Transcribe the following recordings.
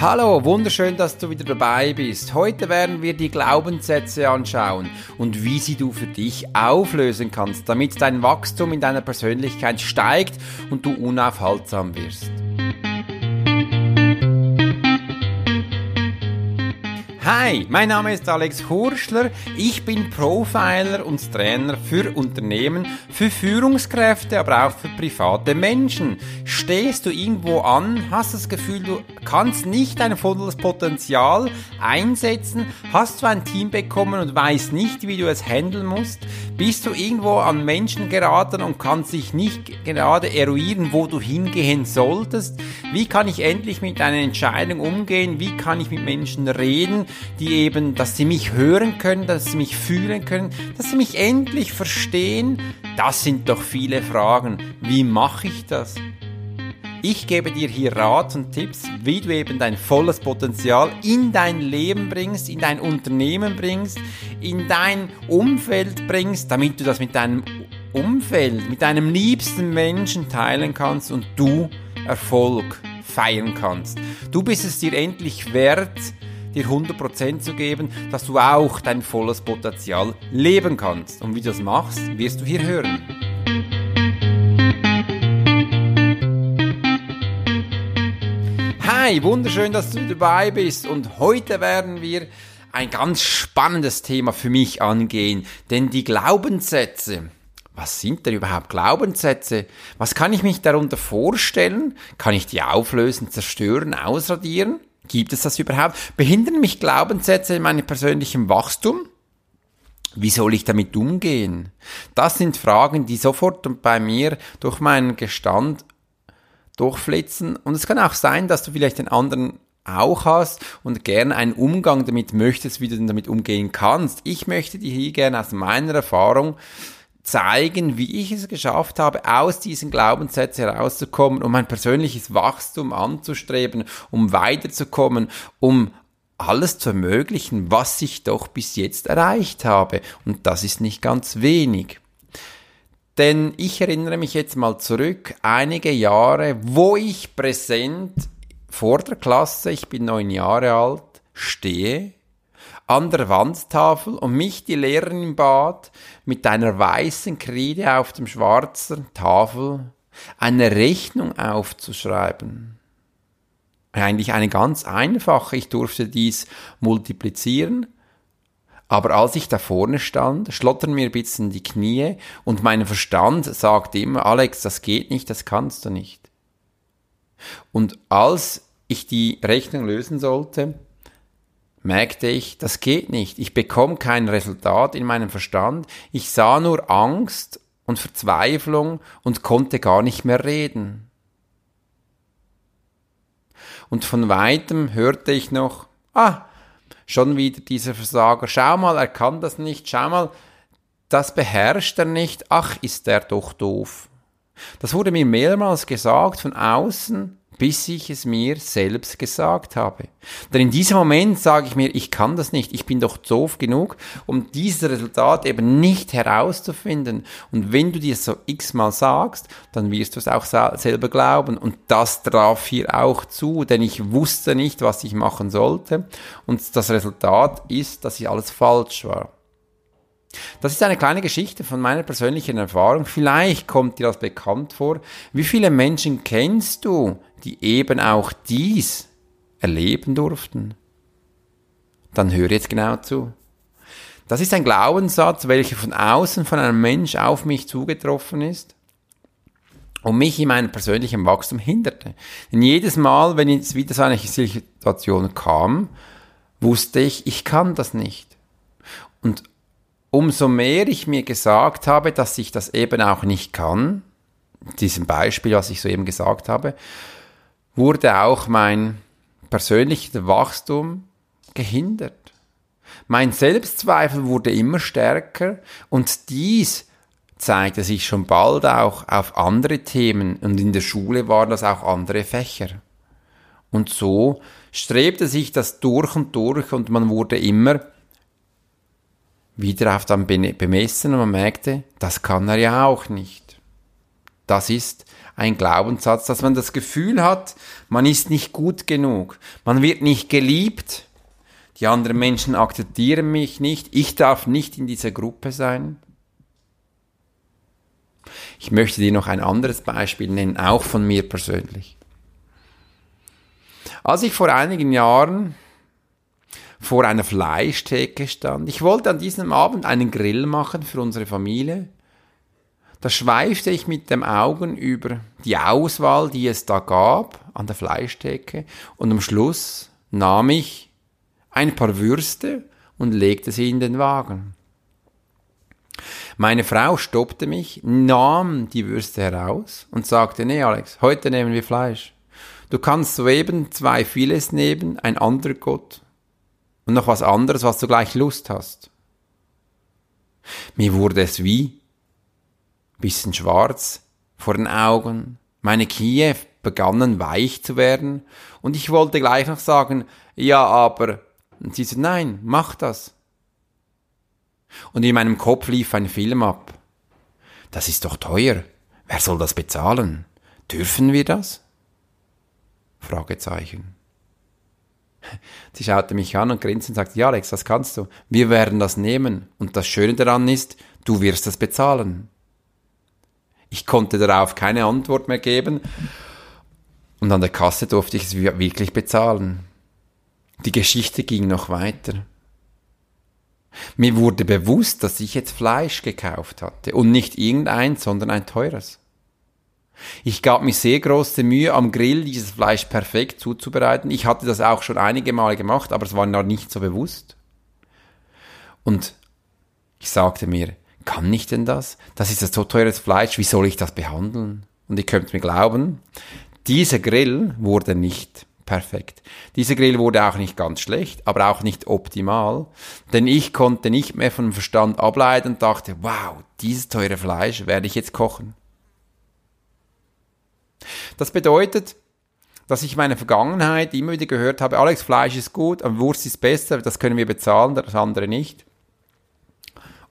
Hallo, wunderschön, dass du wieder dabei bist. Heute werden wir die Glaubenssätze anschauen und wie sie du für dich auflösen kannst, damit dein Wachstum in deiner Persönlichkeit steigt und du unaufhaltsam wirst. Hi, mein Name ist Alex Hurschler. Ich bin Profiler und Trainer für Unternehmen, für Führungskräfte, aber auch für private Menschen. Stehst du irgendwo an, hast das Gefühl, du kannst nicht dein volles Potenzial einsetzen, hast du ein Team bekommen und weißt nicht, wie du es handeln musst, bist du irgendwo an Menschen geraten und kannst dich nicht gerade eruieren, wo du hingehen solltest, wie kann ich endlich mit einer Entscheidung umgehen, wie kann ich mit Menschen reden, die eben, dass sie mich hören können, dass sie mich fühlen können, dass sie mich endlich verstehen. Das sind doch viele Fragen. Wie mache ich das? Ich gebe dir hier Rat und Tipps, wie du eben dein volles Potenzial in dein Leben bringst, in dein Unternehmen bringst, in dein Umfeld bringst, damit du das mit deinem Umfeld, mit deinem liebsten Menschen teilen kannst und du Erfolg feiern kannst. Du bist es dir endlich wert, dir 100% zu geben, dass du auch dein volles Potenzial leben kannst. Und wie du das machst, wirst du hier hören. Hi, wunderschön, dass du dabei bist und heute werden wir ein ganz spannendes Thema für mich angehen, denn die Glaubenssätze, was sind denn überhaupt Glaubenssätze? Was kann ich mich darunter vorstellen? Kann ich die auflösen, zerstören, ausradieren? Gibt es das überhaupt? Behindern mich Glaubenssätze in meinem persönlichen Wachstum? Wie soll ich damit umgehen? Das sind Fragen, die sofort bei mir durch meinen Gestand durchflitzen. Und es kann auch sein, dass du vielleicht den anderen auch hast und gerne einen Umgang damit möchtest, wie du damit umgehen kannst. Ich möchte dir hier gerne aus meiner Erfahrung zeigen, wie ich es geschafft habe, aus diesen Glaubenssätzen herauszukommen, um mein persönliches Wachstum anzustreben, um weiterzukommen, um alles zu ermöglichen, was ich doch bis jetzt erreicht habe. Und das ist nicht ganz wenig. Denn ich erinnere mich jetzt mal zurück, einige Jahre, wo ich präsent vor der Klasse, ich bin neun Jahre alt, stehe an der Wandtafel und mich die Lehrerin bat, mit einer weißen Kreide auf dem schwarzen Tafel eine Rechnung aufzuschreiben. Eigentlich eine ganz einfache, ich durfte dies multiplizieren, aber als ich da vorne stand, schlottern mir ein bisschen die Knie und mein Verstand sagt immer, Alex, das geht nicht, das kannst du nicht. Und als ich die Rechnung lösen sollte, merkte ich, das geht nicht. Ich bekomme kein Resultat in meinem Verstand. Ich sah nur Angst und Verzweiflung und konnte gar nicht mehr reden. Und von weitem hörte ich noch, ah, schon wieder dieser Versager, schau mal, er kann das nicht, schau mal, das beherrscht er nicht, ach, ist er doch doof. Das wurde mir mehrmals gesagt von außen, bis ich es mir selbst gesagt habe. Denn in diesem Moment sage ich mir, ich kann das nicht, ich bin doch doof genug, um dieses Resultat eben nicht herauszufinden. Und wenn du dir so x-mal sagst, dann wirst du es auch selber glauben. Und das traf hier auch zu, denn ich wusste nicht, was ich machen sollte. Und das Resultat ist, dass ich alles falsch war. Das ist eine kleine Geschichte von meiner persönlichen Erfahrung. Vielleicht kommt dir das bekannt vor. Wie viele Menschen kennst du, die eben auch dies erleben durften? Dann hör jetzt genau zu. Das ist ein Glaubenssatz, welcher von außen von einem Mensch auf mich zugetroffen ist und mich in meinem persönlichen Wachstum hinderte. Denn jedes Mal, wenn jetzt wieder so eine Situation kam, wusste ich, ich kann das nicht. Und umso mehr ich mir gesagt habe, dass ich das eben auch nicht kann, diesem Beispiel, was ich soeben gesagt habe, wurde auch mein persönliches Wachstum gehindert. Mein Selbstzweifel wurde immer stärker und dies zeigte sich schon bald auch auf andere Themen und in der Schule waren das auch andere Fächer. Und so strebte sich das durch und durch und man wurde immer wieder auf dann bemessen und man merkte, das kann er ja auch nicht. Das ist ein Glaubenssatz, dass man das Gefühl hat, man ist nicht gut genug, man wird nicht geliebt, die anderen Menschen akzeptieren mich nicht, ich darf nicht in dieser Gruppe sein. Ich möchte dir noch ein anderes Beispiel nennen, auch von mir persönlich. Als ich vor einigen Jahren vor einer Fleischtheke stand, ich wollte an diesem Abend einen Grill machen für unsere Familie, da schweifte ich mit dem Augen über die Auswahl, die es da gab an der Fleischtheke und am Schluss nahm ich ein paar Würste und legte sie in den Wagen. Meine Frau stoppte mich, nahm die Würste heraus und sagte, nee Alex, heute nehmen wir Fleisch. Du kannst soeben zwei Files nehmen, ein anderer Gott und noch was anderes, was du gleich Lust hast. Mir wurde es wie bisschen schwarz vor den Augen, meine Knie begannen weich zu werden und ich wollte gleich noch sagen, ja, aber, und sie so, nein, mach das. Und in meinem Kopf lief ein Film ab. Das ist doch teuer. Wer soll das bezahlen? Dürfen wir das? Fragezeichen. Sie schaute mich an und grinste und sagte, ja Alex, das kannst du. Wir werden das nehmen. Und das Schöne daran ist, du wirst es bezahlen. Ich konnte darauf keine Antwort mehr geben. Und an der Kasse durfte ich es wirklich bezahlen. Die Geschichte ging noch weiter. Mir wurde bewusst, dass ich jetzt Fleisch gekauft hatte und nicht irgendein, sondern ein teures. Ich gab mir sehr große Mühe, am Grill dieses Fleisch perfekt zuzubereiten. Ich hatte das auch schon einige Male gemacht, aber es war noch nicht so bewusst. Und ich sagte mir, kann ich denn das? Das ist ein so teures Fleisch, wie soll ich das behandeln? Und ihr könnt mir glauben, dieser Grill wurde nicht perfekt. Dieser Grill wurde auch nicht ganz schlecht, aber auch nicht optimal, denn ich konnte nicht mehr vom Verstand ableiten und dachte, wow, dieses teure Fleisch werde ich jetzt kochen. Das bedeutet, dass ich meine Vergangenheit immer wieder gehört habe, Alex, Fleisch ist gut, aber Wurst ist besser, das können wir bezahlen, das andere nicht.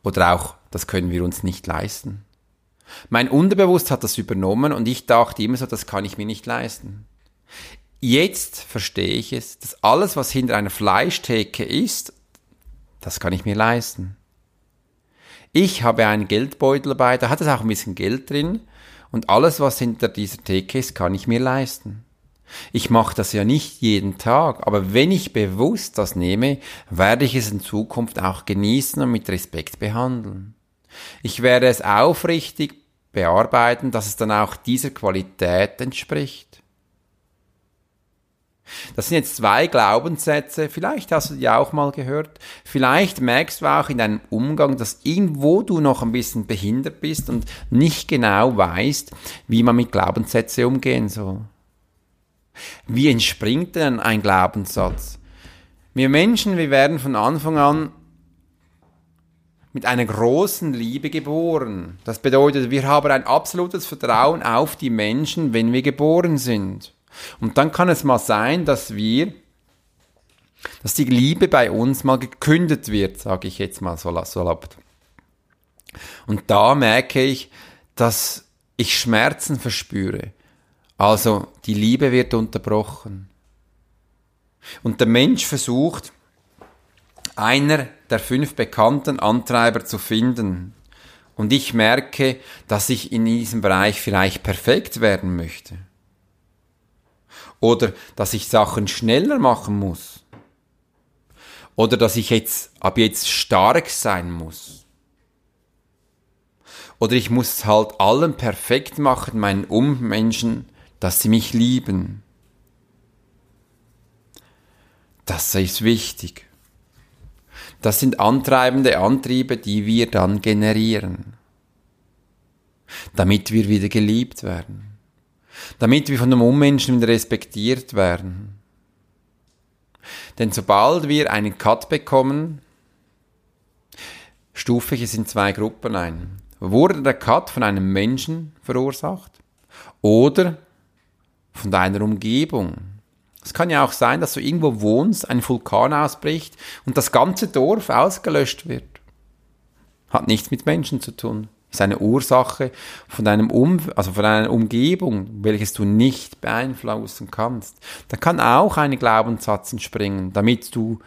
Oder auch, das können wir uns nicht leisten. Mein Unterbewusst hat das übernommen und ich dachte immer so, das kann ich mir nicht leisten. Jetzt verstehe ich es, dass alles, was hinter einer Fleischtheke ist, das kann ich mir leisten. Ich habe einen Geldbeutel dabei, da hat es auch ein bisschen Geld drin und alles, was hinter dieser Theke ist, kann ich mir leisten. Ich mache das ja nicht jeden Tag, aber wenn ich bewusst das nehme, werde ich es in Zukunft auch genießen und mit Respekt behandeln. Ich werde es aufrichtig bearbeiten, dass es dann auch dieser Qualität entspricht. Das sind jetzt zwei Glaubenssätze, vielleicht hast du die auch mal gehört, vielleicht merkst du auch in deinem Umgang, dass irgendwo du noch ein bisschen behindert bist und nicht genau weißt, wie man mit Glaubenssätzen umgehen soll. Wie entspringt denn ein Glaubenssatz? Wir Menschen, wir werden von Anfang an mit einer großen Liebe geboren. Das bedeutet, wir haben ein absolutes Vertrauen auf die Menschen, wenn wir geboren sind. Und dann kann es mal sein, dass wir, dass die Liebe bei uns mal gekündet wird, sage ich jetzt mal so salopp. Und da merke ich, dass ich Schmerzen verspüre. Also die Liebe wird unterbrochen. Und der Mensch versucht, einer der fünf bekannten Antreiber zu finden. Und ich merke, dass ich in diesem Bereich vielleicht perfekt werden möchte. Oder dass ich Sachen schneller machen muss. Oder dass ich jetzt ab jetzt stark sein muss. Oder ich muss halt allen perfekt machen, meinen Ummenschen, dass sie mich lieben. Das ist wichtig. Das sind antreibende Antriebe, die wir dann generieren, damit wir wieder geliebt werden, damit wir von dem Ummenschen wieder respektiert werden. Denn sobald wir einen Cut bekommen, stufe ich es in zwei Gruppen ein. Wurde der Cut von einem Menschen verursacht oder von deiner Umgebung. Es kann ja auch sein, dass du irgendwo wohnst, ein Vulkan ausbricht und das ganze Dorf ausgelöscht wird. Hat nichts mit Menschen zu tun. ist eine Ursache von deinem um also von einer Umgebung, welches du nicht beeinflussen kannst. Da kann auch ein Glaubenssatz entspringen, damit du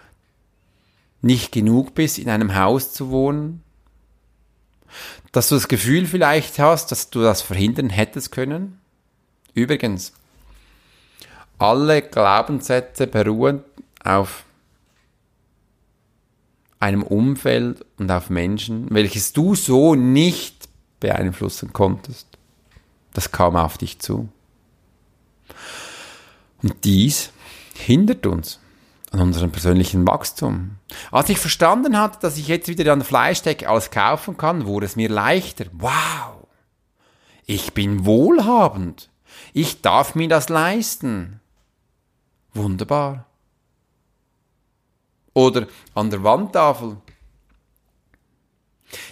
nicht genug bist, in einem Haus zu wohnen, dass du das Gefühl vielleicht hast, dass du das verhindern hättest können. Übrigens, alle Glaubenssätze beruhen auf einem Umfeld und auf Menschen, welches du so nicht beeinflussen konntest. Das kam auf dich zu. Und dies hindert uns an unserem persönlichen Wachstum. Als ich verstanden hatte, dass ich jetzt wieder an Fleischdecke alles kaufen kann, wurde es mir leichter. Wow! Ich bin wohlhabend. Ich darf mir das leisten. Wunderbar. Oder an der Wandtafel.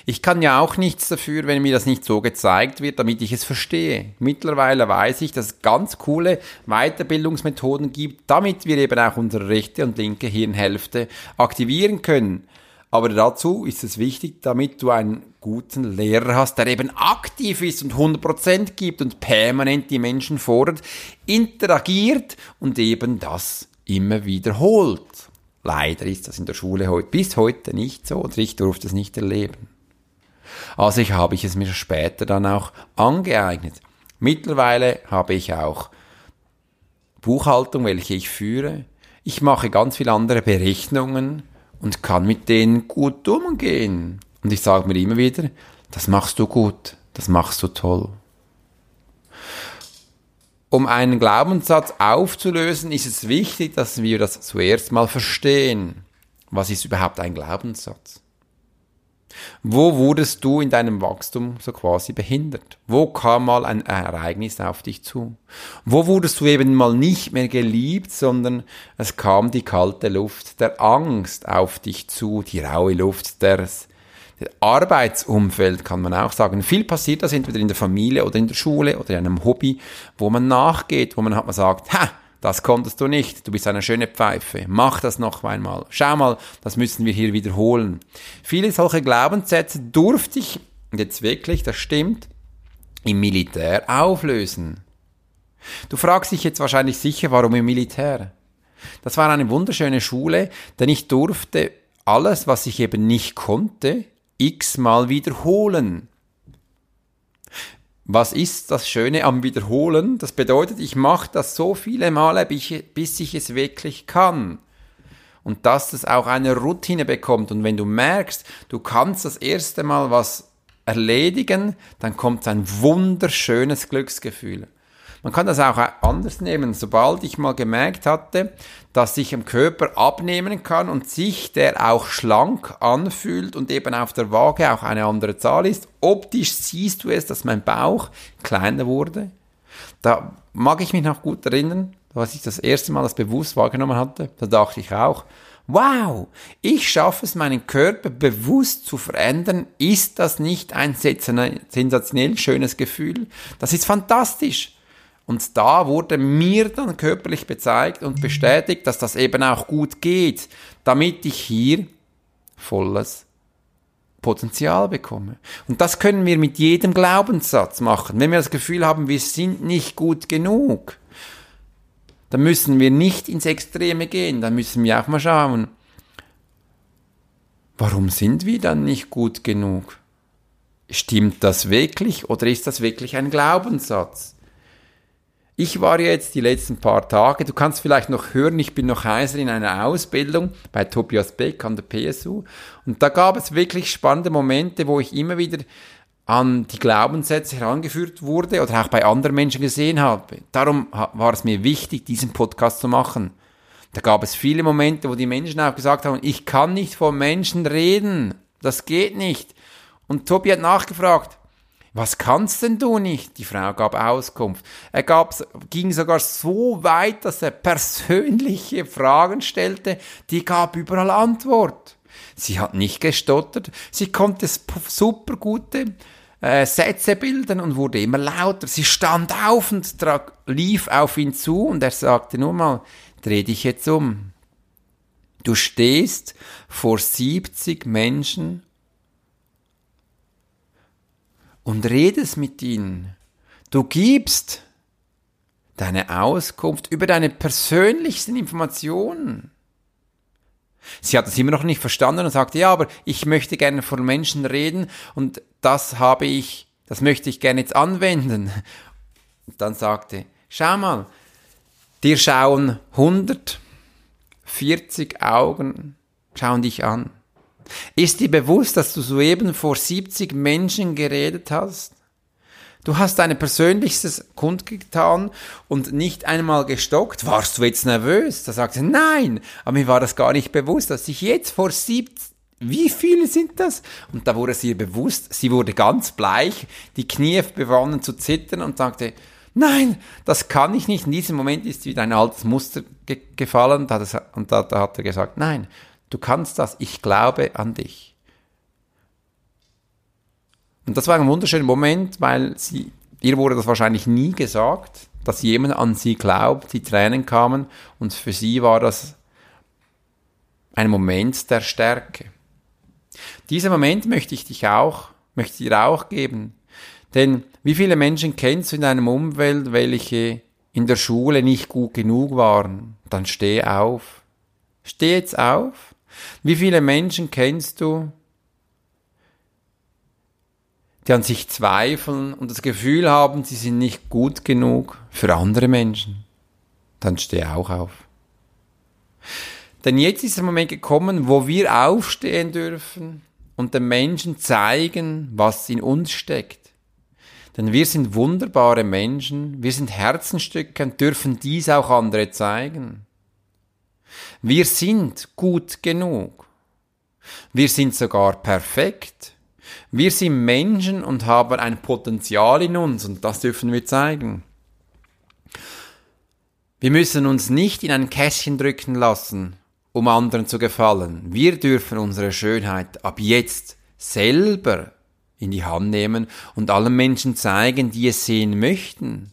Ich kann ja auch nichts dafür, wenn mir das nicht so gezeigt wird, damit ich es verstehe. Mittlerweile weiß ich, dass es ganz coole Weiterbildungsmethoden gibt, damit wir eben auch unsere rechte und linke Hirnhälfte aktivieren können. Aber dazu ist es wichtig, damit du einen guten Lehrer hast, der eben aktiv ist und 100% gibt und permanent die Menschen fordert, interagiert und eben das immer wiederholt. Leider ist das in der Schule heute, bis heute nicht so und ich durfte es nicht erleben. Also ich habe ich es mir später dann auch angeeignet. Mittlerweile habe ich auch Buchhaltung, welche ich führe. Ich mache ganz viele andere Berechnungen und kann mit denen gut umgehen. Und ich sage mir immer wieder, das machst du gut, das machst du toll. Um einen Glaubenssatz aufzulösen, ist es wichtig, dass wir das zuerst mal verstehen. Was ist überhaupt ein Glaubenssatz? Wo wurdest du in deinem Wachstum so quasi behindert? Wo kam mal ein Ereignis auf dich zu? Wo wurdest du eben mal nicht mehr geliebt, sondern es kam die kalte Luft der Angst auf dich zu, die raue Luft des Arbeitsumfeld kann man auch sagen. Viel passiert das entweder in der Familie oder in der Schule oder in einem Hobby, wo man nachgeht, wo man halt mal sagt, ha, das konntest du nicht, du bist eine schöne Pfeife, mach das noch einmal, schau mal, das müssen wir hier wiederholen. Viele solche Glaubenssätze durfte ich jetzt wirklich, das stimmt, im Militär auflösen. Du fragst dich jetzt wahrscheinlich sicher, warum im Militär? Das war eine wunderschöne Schule, denn ich durfte alles, was ich eben nicht konnte, x-mal wiederholen. Was ist das Schöne am Wiederholen? Das bedeutet, ich mache das so viele Male, bis ich es wirklich kann. Und dass es auch eine Routine bekommt. Und wenn du merkst, du kannst das erste Mal was erledigen, dann kommt ein wunderschönes Glücksgefühl. Man kann das auch anders nehmen. Sobald ich mal gemerkt hatte, dass ich im Körper abnehmen kann und sich der auch schlank anfühlt und eben auf der Waage auch eine andere Zahl ist, optisch siehst du es, dass mein Bauch kleiner wurde. Da mag ich mich noch gut erinnern, als ich das erste Mal das bewusst wahrgenommen hatte, da dachte ich auch, wow, ich schaffe es, meinen Körper bewusst zu verändern. Ist das nicht ein sensationell schönes Gefühl? Das ist fantastisch. Und da wurde mir dann körperlich gezeigt und bestätigt, dass das eben auch gut geht, damit ich hier volles Potenzial bekomme. Und das können wir mit jedem Glaubenssatz machen. Wenn wir das Gefühl haben, wir sind nicht gut genug, dann müssen wir nicht ins Extreme gehen, dann müssen wir auch mal schauen, warum sind wir dann nicht gut genug? Stimmt das wirklich oder ist das wirklich ein Glaubenssatz? Ich war jetzt die letzten paar Tage, du kannst vielleicht noch hören, ich bin noch heiser in einer Ausbildung bei Tobias Beck an der PSU. Und da gab es wirklich spannende Momente, wo ich immer wieder an die Glaubenssätze herangeführt wurde oder auch bei anderen Menschen gesehen habe. Darum war es mir wichtig, diesen Podcast zu machen. Da gab es viele Momente, wo die Menschen auch gesagt haben, ich kann nicht vor Menschen reden. Das geht nicht. Und Tobi hat nachgefragt, was kannst denn du nicht? Die Frau gab Auskunft. Er gab, ging sogar so weit, dass er persönliche Fragen stellte, die gab überall Antwort. Sie hat nicht gestottert, sie konnte super gute äh, Sätze bilden und wurde immer lauter. Sie stand auf und lief auf ihn zu und er sagte nur mal, dreh dich jetzt um. Du stehst vor 70 Menschen und redest mit ihnen. Du gibst deine Auskunft über deine persönlichsten Informationen. Sie hat es immer noch nicht verstanden und sagte, ja, aber ich möchte gerne vor Menschen reden und das habe ich, das möchte ich gerne jetzt anwenden. Und dann sagte, schau mal, dir schauen 140 Augen, schauen dich an. Ist dir bewusst, dass du soeben vor 70 Menschen geredet hast? Du hast dein Persönlichstes kundgetan und nicht einmal gestockt. Warst du jetzt nervös? Da sagte sie, nein, aber mir war das gar nicht bewusst, dass ich jetzt vor 70 wie viele sind das? Und da wurde sie bewusst, sie wurde ganz bleich, die Knie begannen zu zittern und sagte, nein, das kann ich nicht. In diesem Moment ist wieder ein altes Muster ge gefallen und da, da hat er gesagt, nein, du kannst das, ich glaube an dich. Und das war ein wunderschöner Moment, weil sie, ihr wurde das wahrscheinlich nie gesagt, dass jemand an sie glaubt, die Tränen kamen und für sie war das ein Moment der Stärke. Dieser Moment möchte ich dich auch, möchte ich dir auch geben. Denn wie viele Menschen kennst du in deinem Umfeld, welche in der Schule nicht gut genug waren? Dann steh auf. Steh jetzt auf. Wie viele Menschen kennst du, die an sich zweifeln und das Gefühl haben, sie sind nicht gut genug für andere Menschen, dann steh auch auf. Denn jetzt ist der Moment gekommen, wo wir aufstehen dürfen und den Menschen zeigen, was in uns steckt. Denn wir sind wunderbare Menschen, wir sind Herzenstücke und dürfen dies auch andere zeigen. Wir sind gut genug. Wir sind sogar perfekt. Wir sind Menschen und haben ein Potenzial in uns und das dürfen wir zeigen. Wir müssen uns nicht in ein Kästchen drücken lassen, um anderen zu gefallen. Wir dürfen unsere Schönheit ab jetzt selber in die Hand nehmen und allen Menschen zeigen, die es sehen möchten.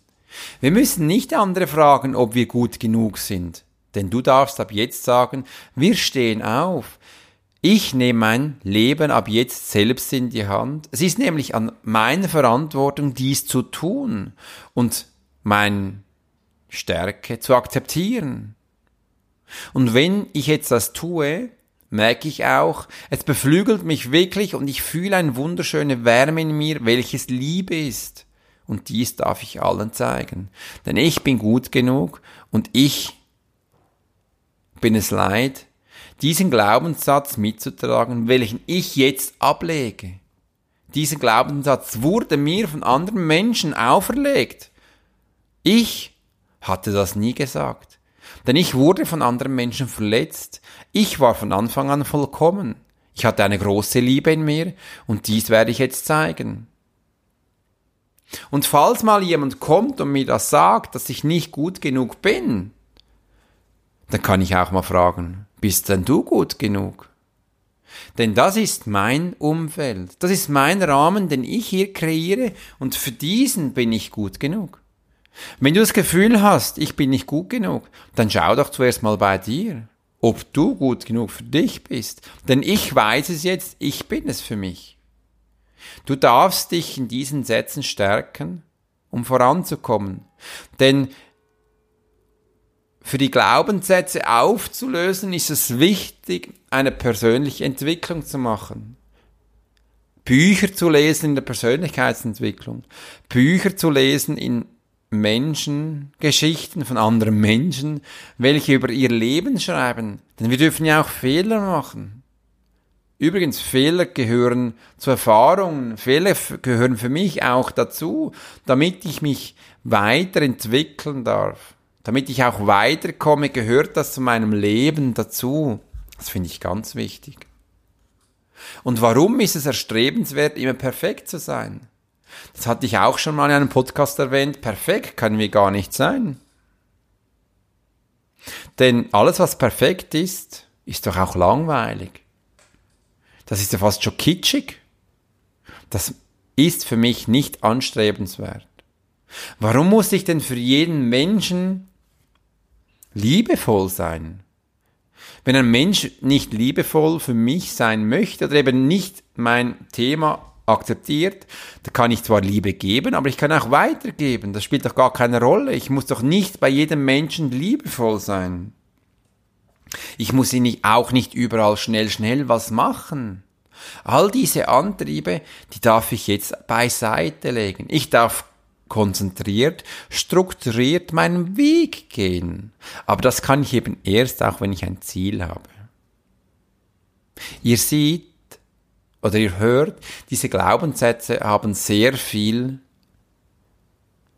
Wir müssen nicht andere fragen, ob wir gut genug sind. Denn du darfst ab jetzt sagen, wir stehen auf. Ich nehme mein Leben ab jetzt selbst in die Hand. Es ist nämlich an meiner Verantwortung, dies zu tun und meine Stärke zu akzeptieren. Und wenn ich jetzt das tue, merke ich auch, es beflügelt mich wirklich und ich fühle eine wunderschöne Wärme in mir, welches Liebe ist. Und dies darf ich allen zeigen. Denn ich bin gut genug und ich bin es leid, diesen Glaubenssatz mitzutragen, welchen ich jetzt ablege. Dieser Glaubenssatz wurde mir von anderen Menschen auferlegt. Ich hatte das nie gesagt. Denn ich wurde von anderen Menschen verletzt. Ich war von Anfang an vollkommen. Ich hatte eine große Liebe in mir und dies werde ich jetzt zeigen. Und falls mal jemand kommt und mir das sagt, dass ich nicht gut genug bin, dann kann ich auch mal fragen, bist denn du gut genug? Denn das ist mein Umfeld, das ist mein Rahmen, den ich hier kreiere und für diesen bin ich gut genug. Wenn du das Gefühl hast, ich bin nicht gut genug, dann schau doch zuerst mal bei dir, ob du gut genug für dich bist. Denn ich weiß es jetzt, ich bin es für mich. Du darfst dich in diesen Sätzen stärken, um voranzukommen. Denn für die Glaubenssätze aufzulösen, ist es wichtig, eine persönliche Entwicklung zu machen. Bücher zu lesen in der Persönlichkeitsentwicklung, Bücher zu lesen in Menschen, Geschichten von anderen Menschen, welche über ihr Leben schreiben. Denn wir dürfen ja auch Fehler machen. Übrigens, Fehler gehören zu Erfahrungen, Fehler gehören für mich auch dazu, damit ich mich weiterentwickeln darf. Damit ich auch weiterkomme, gehört das zu meinem Leben dazu. Das finde ich ganz wichtig. Und warum ist es erstrebenswert, immer perfekt zu sein? Das hatte ich auch schon mal in einem Podcast erwähnt. Perfekt können wir gar nicht sein. Denn alles, was perfekt ist, ist doch auch langweilig. Das ist ja fast schon kitschig. Das ist für mich nicht anstrebenswert. Warum muss ich denn für jeden Menschen liebevoll sein. Wenn ein Mensch nicht liebevoll für mich sein möchte oder eben nicht mein Thema akzeptiert. Da kann ich zwar Liebe geben, aber ich kann auch weitergeben. Das spielt doch gar keine Rolle. Ich muss doch nicht bei jedem Menschen liebevoll sein. Ich muss ihn auch nicht überall schnell, schnell was machen. All diese Antriebe, die darf ich jetzt beiseite legen. Ich darf konzentriert, strukturiert meinen Weg gehen. Aber das kann ich eben erst auch, wenn ich ein Ziel habe. Ihr seht oder ihr hört, diese Glaubenssätze haben sehr viel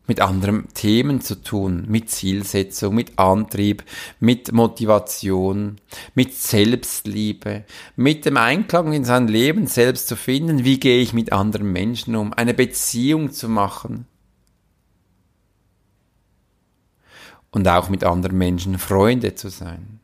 mit anderen Themen zu tun, mit Zielsetzung, mit Antrieb, mit Motivation, mit Selbstliebe, mit dem Einklang in sein Leben selbst zu finden, wie gehe ich mit anderen Menschen um, eine Beziehung zu machen und auch mit anderen Menschen Freunde zu sein.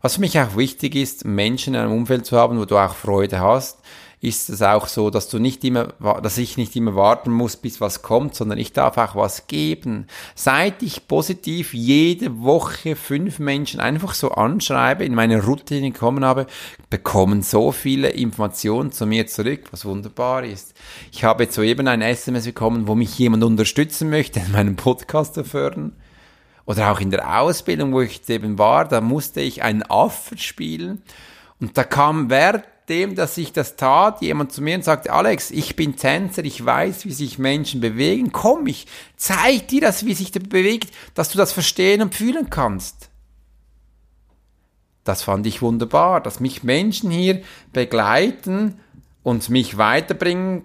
Was für mich auch wichtig ist, Menschen in einem Umfeld zu haben, wo du auch Freude hast, ist es auch so, dass du nicht immer, dass ich nicht immer warten muss, bis was kommt, sondern ich darf auch was geben. Seit ich positiv jede Woche fünf Menschen einfach so anschreibe, in meine Routine gekommen habe, bekommen so viele Informationen zu mir zurück, was wunderbar ist. Ich habe jetzt soeben ein SMS bekommen, wo mich jemand unterstützen möchte, in meinem Podcast zu fördern. Oder auch in der Ausbildung, wo ich eben war, da musste ich einen Affe spielen. Und da kam Wert dem, dass ich das tat, jemand zu mir und sagte, Alex, ich bin Tänzer, ich weiß, wie sich Menschen bewegen, komm, ich zeig dir das, wie sich der bewegt, dass du das verstehen und fühlen kannst. Das fand ich wunderbar, dass mich Menschen hier begleiten und mich weiterbringen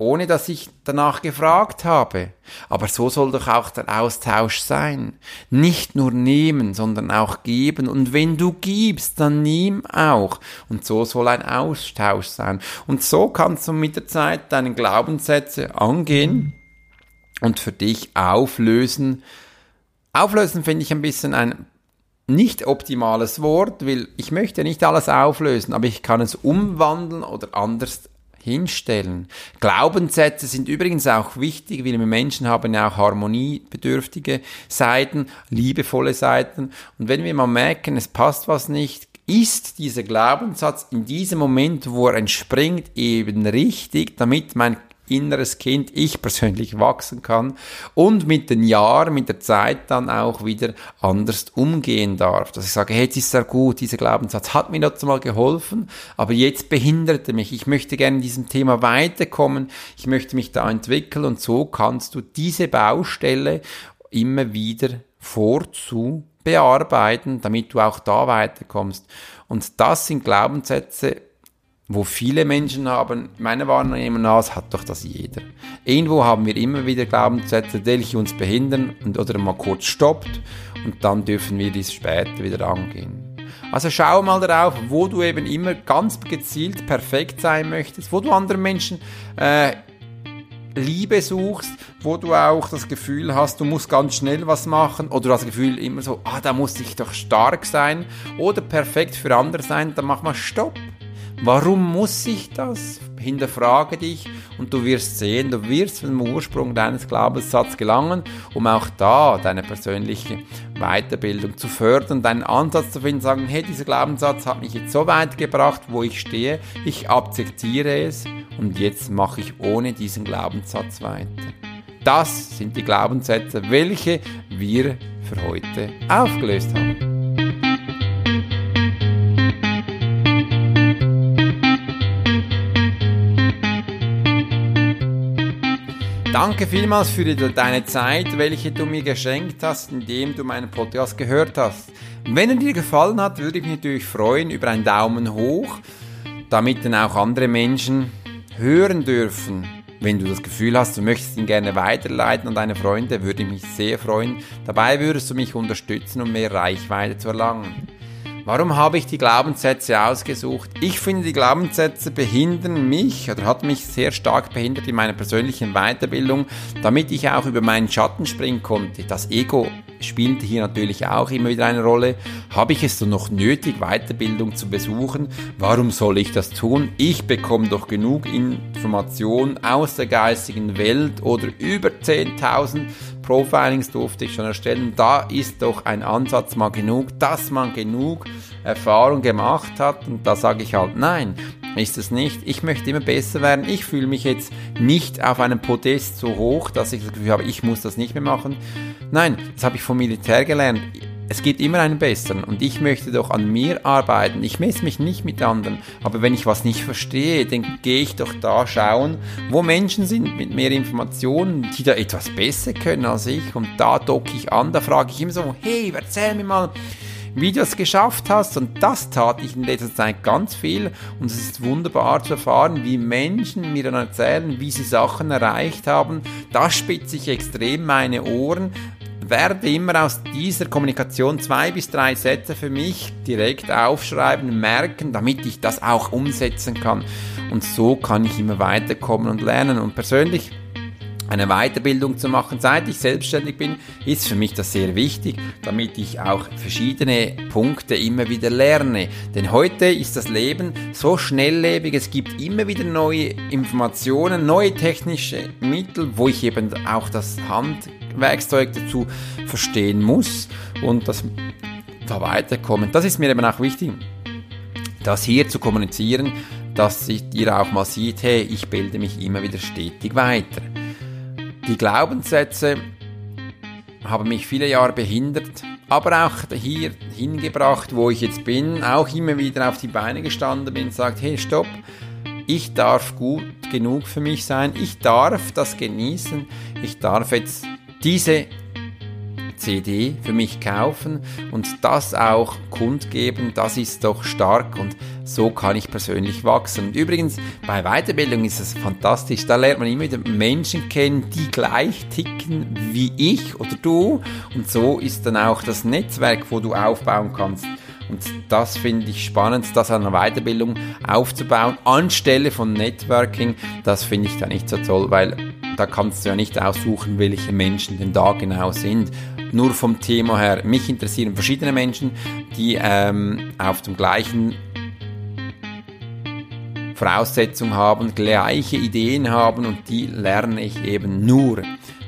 ohne dass ich danach gefragt habe. Aber so soll doch auch der Austausch sein. Nicht nur nehmen, sondern auch geben. Und wenn du gibst, dann nimm auch. Und so soll ein Austausch sein. Und so kannst du mit der Zeit deine Glaubenssätze angehen und für dich auflösen. Auflösen finde ich ein bisschen ein nicht optimales Wort, weil ich möchte nicht alles auflösen, aber ich kann es umwandeln oder anders hinstellen. Glaubenssätze sind übrigens auch wichtig, weil wir Menschen haben ja auch harmoniebedürftige Seiten, liebevolle Seiten. Und wenn wir mal merken, es passt was nicht, ist dieser Glaubenssatz in diesem Moment, wo er entspringt, eben richtig, damit mein inneres Kind, ich persönlich wachsen kann und mit den Jahren, mit der Zeit dann auch wieder anders umgehen darf. Dass ich sage, hey, jetzt ist er gut, dieser Glaubenssatz hat mir dazu mal geholfen, aber jetzt behindert er mich. Ich möchte gerne in diesem Thema weiterkommen, ich möchte mich da entwickeln und so kannst du diese Baustelle immer wieder vorzu bearbeiten, damit du auch da weiterkommst. Und das sind Glaubenssätze, wo viele Menschen haben, meine Wahrnehmung nach, hat doch das jeder. Irgendwo haben wir immer wieder Glaubenssätze, die uns behindern und, oder mal kurz stoppt und dann dürfen wir dies später wieder angehen. Also schau mal darauf, wo du eben immer ganz gezielt perfekt sein möchtest, wo du anderen Menschen äh, Liebe suchst, wo du auch das Gefühl hast, du musst ganz schnell was machen oder das Gefühl immer so, ah, da muss ich doch stark sein oder perfekt für andere sein, dann mach mal Stopp. Warum muss ich das? Hinterfrage dich und du wirst sehen, du wirst zum Ursprung deines Glaubenssatzes gelangen, um auch da deine persönliche Weiterbildung zu fördern, deinen Ansatz zu finden, sagen, hey, dieser Glaubenssatz hat mich jetzt so weit gebracht, wo ich stehe, ich akzeptiere es und jetzt mache ich ohne diesen Glaubenssatz weiter. Das sind die Glaubenssätze, welche wir für heute aufgelöst haben. Danke vielmals für deine Zeit, welche du mir geschenkt hast, indem du meinen Podcast gehört hast. Wenn er dir gefallen hat, würde ich mich natürlich freuen über einen Daumen hoch, damit dann auch andere Menschen hören dürfen. Wenn du das Gefühl hast, du möchtest ihn gerne weiterleiten an deine Freunde, würde ich mich sehr freuen. Dabei würdest du mich unterstützen, um mehr Reichweite zu erlangen. Warum habe ich die Glaubenssätze ausgesucht? Ich finde, die Glaubenssätze behindern mich oder hat mich sehr stark behindert in meiner persönlichen Weiterbildung, damit ich auch über meinen Schatten springen konnte. Das Ego spielt hier natürlich auch immer wieder eine Rolle. Habe ich es so noch nötig, Weiterbildung zu besuchen? Warum soll ich das tun? Ich bekomme doch genug Informationen aus der geistigen Welt oder über 10.000 Profilings durfte ich schon erstellen. Da ist doch ein Ansatz mal genug, dass man genug Erfahrung gemacht hat. Und da sage ich halt nein. ist es nicht. Ich möchte immer besser werden. Ich fühle mich jetzt nicht auf einem Podest so hoch, dass ich das Gefühl habe, ich muss das nicht mehr machen. Nein, das habe ich vom Militär gelernt. Es gibt immer einen besseren und ich möchte doch an mir arbeiten. Ich messe mich nicht mit anderen, aber wenn ich was nicht verstehe, dann gehe ich doch da schauen, wo Menschen sind mit mehr Informationen, die da etwas besser können als ich und da docke ich an, da frage ich immer so, hey, erzähl mir mal, wie du es geschafft hast. Und das tat ich in letzter Zeit ganz viel. Und es ist wunderbar zu erfahren, wie Menschen mir dann erzählen, wie sie Sachen erreicht haben. Da spitze ich extrem meine Ohren, werde immer aus dieser Kommunikation zwei bis drei Sätze für mich direkt aufschreiben, merken, damit ich das auch umsetzen kann. Und so kann ich immer weiterkommen und lernen. Und persönlich eine Weiterbildung zu machen, seit ich selbstständig bin, ist für mich das sehr wichtig, damit ich auch verschiedene Punkte immer wieder lerne. Denn heute ist das Leben so schnelllebig, es gibt immer wieder neue Informationen, neue technische Mittel, wo ich eben auch das Handwerkszeug dazu verstehen muss und das da weiterkommen. Das ist mir eben auch wichtig, das hier zu kommunizieren, dass ihr auch mal sieht, hey, ich bilde mich immer wieder stetig weiter. Die Glaubenssätze haben mich viele Jahre behindert, aber auch hier hingebracht, wo ich jetzt bin, auch immer wieder auf die Beine gestanden bin und sagt, hey, stopp, ich darf gut genug für mich sein, ich darf das genießen, ich darf jetzt diese CD für mich kaufen und das auch kundgeben, das ist doch stark und so kann ich persönlich wachsen. Und übrigens, bei Weiterbildung ist es fantastisch, da lernt man immer wieder Menschen kennen, die gleich ticken wie ich oder du und so ist dann auch das Netzwerk, wo du aufbauen kannst. Und das finde ich spannend, das an einer Weiterbildung aufzubauen, anstelle von Networking. Das finde ich da nicht so toll, weil da kannst du ja nicht aussuchen, welche Menschen denn da genau sind nur vom Thema her. Mich interessieren verschiedene Menschen, die ähm, auf dem gleichen Voraussetzungen haben, gleiche Ideen haben und die lerne ich eben nur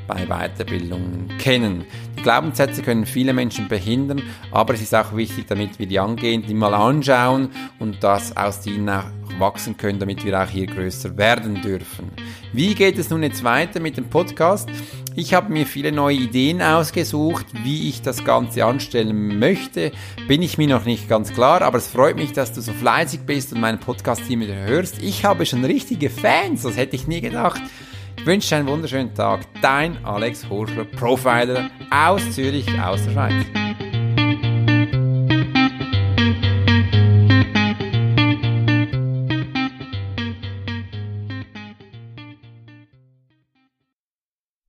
bei Weiterbildungen kennen. Die Glaubenssätze können viele Menschen behindern, aber es ist auch wichtig, damit wir die angehen, die mal anschauen und das aus denen auch wachsen können, damit wir auch hier größer werden dürfen. Wie geht es nun jetzt weiter mit dem Podcast? Ich habe mir viele neue Ideen ausgesucht, wie ich das Ganze anstellen möchte. Bin ich mir noch nicht ganz klar, aber es freut mich, dass du so fleißig bist und meinen Podcast hier wieder hörst. Ich habe schon richtige Fans, das hätte ich nie gedacht. Ich wünsche dir einen wunderschönen Tag. Dein Alex Horschler, Profiler aus Zürich, aus der Schweiz.